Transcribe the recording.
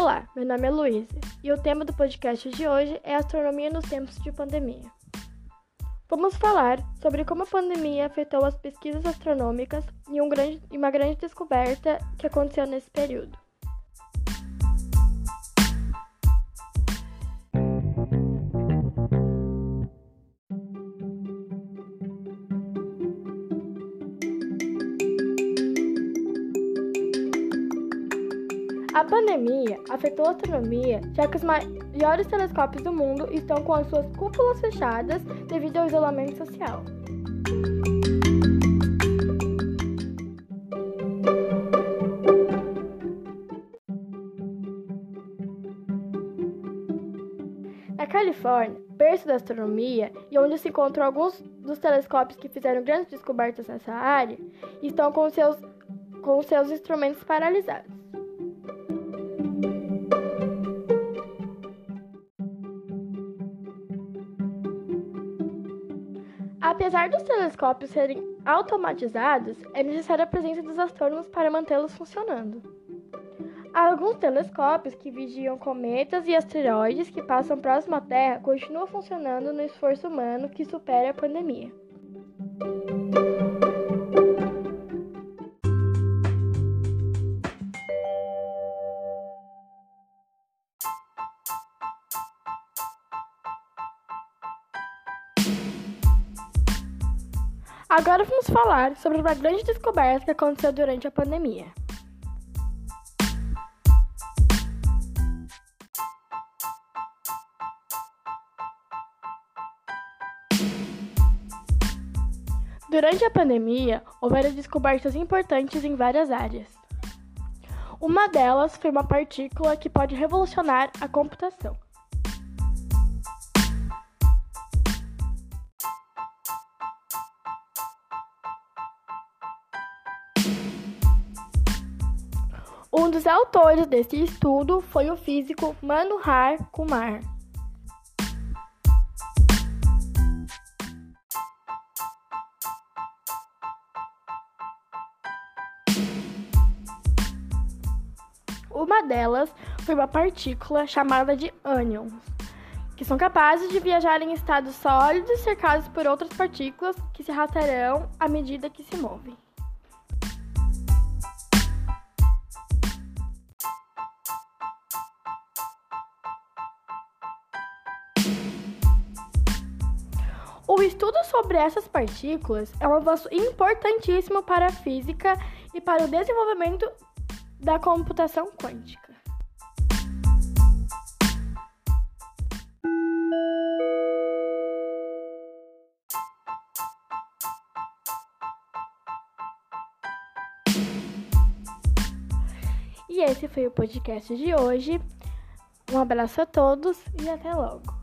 Olá, meu nome é Luísa e o tema do podcast de hoje é astronomia nos tempos de pandemia. Vamos falar sobre como a pandemia afetou as pesquisas astronômicas e, um grande, e uma grande descoberta que aconteceu nesse período. A pandemia afetou a astronomia, já que os maiores telescópios do mundo estão com as suas cúpulas fechadas devido ao isolamento social. Na Califórnia, berço da astronomia e onde se encontram alguns dos telescópios que fizeram grandes descobertas nessa área, estão com seus, com seus instrumentos paralisados. Apesar dos telescópios serem automatizados, é necessária a presença dos astrônomos para mantê-los funcionando. Há alguns telescópios que vigiam cometas e asteroides que passam próximo à Terra continuam funcionando no esforço humano que supera a pandemia. Agora vamos falar sobre uma grande descoberta que aconteceu durante a pandemia. Durante a pandemia, houveram descobertas importantes em várias áreas. Uma delas foi uma partícula que pode revolucionar a computação. Um dos autores desse estudo foi o físico Manohar Kumar. Uma delas foi uma partícula chamada de ânions, que são capazes de viajar em estados sólidos cercados por outras partículas que se arrastarão à medida que se movem. O estudo sobre essas partículas é um avanço importantíssimo para a física e para o desenvolvimento da computação quântica. E esse foi o podcast de hoje. Um abraço a todos e até logo.